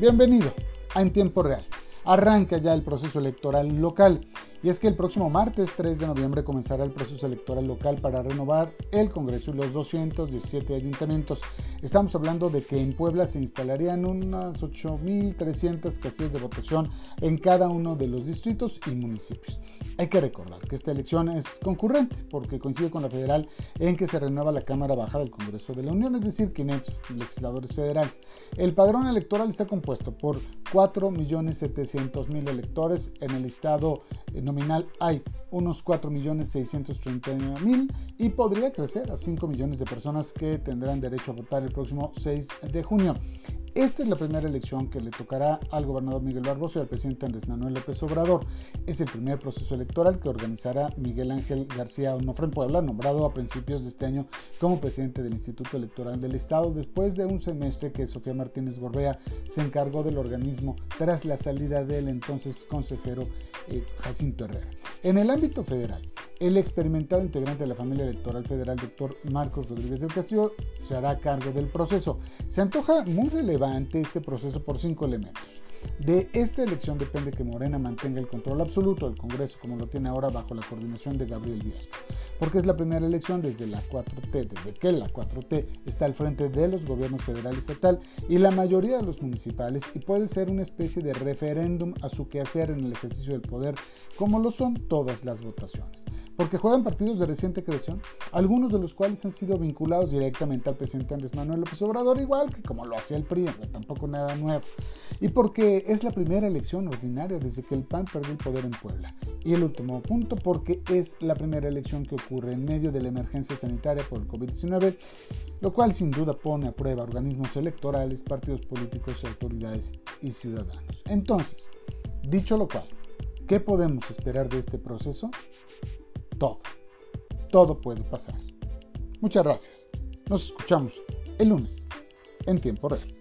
Bienvenido a En Tiempo Real. Arranca ya el proceso electoral local. Y es que el próximo martes 3 de noviembre comenzará el proceso electoral local para renovar el Congreso y los 217 ayuntamientos. Estamos hablando de que en Puebla se instalarían unas 8.300 casillas de votación en cada uno de los distritos y municipios. Hay que recordar que esta elección es concurrente porque coincide con la federal en que se renueva la Cámara Baja del Congreso de la Unión, es decir, 500 legisladores federales. El padrón electoral está compuesto por 4.700.000 electores en el estado nominal hay unos 4.630.000 y podría crecer a 5 millones de personas que tendrán derecho a votar el próximo 6 de junio. Esta es la primera elección que le tocará al gobernador Miguel Barbosa y al presidente Andrés Manuel López Obrador. Es el primer proceso electoral que organizará Miguel Ángel García Onofre Puebla, nombrado a principios de este año como presidente del Instituto Electoral del Estado, después de un semestre que Sofía Martínez Gorbea se encargó del organismo tras la salida del entonces consejero eh, Jacinto Herrera. En el ámbito federal, el experimentado integrante de la familia electoral federal, doctor Marcos Rodríguez del Castillo, se hará cargo del proceso. Se antoja muy relevante este proceso por cinco elementos. De esta elección depende que Morena mantenga el control absoluto del Congreso, como lo tiene ahora bajo la coordinación de Gabriel Biestro, porque es la primera elección desde la 4T, desde que la 4T está al frente de los gobiernos federal y estatal y la mayoría de los municipales y puede ser una especie de referéndum a su quehacer en el ejercicio del poder, como lo son todas las votaciones. Porque juegan partidos de reciente creación, algunos de los cuales han sido vinculados directamente al presidente Andrés Manuel López Obrador, igual que como lo hacía el PRI, tampoco nada nuevo, y porque es la primera elección ordinaria desde que el PAN perdió el poder en Puebla. Y el último punto, porque es la primera elección que ocurre en medio de la emergencia sanitaria por el COVID-19, lo cual sin duda pone a prueba organismos electorales, partidos políticos, autoridades y ciudadanos. Entonces, dicho lo cual, ¿qué podemos esperar de este proceso? todo. Todo puede pasar. Muchas gracias. Nos escuchamos el lunes en tiempo real.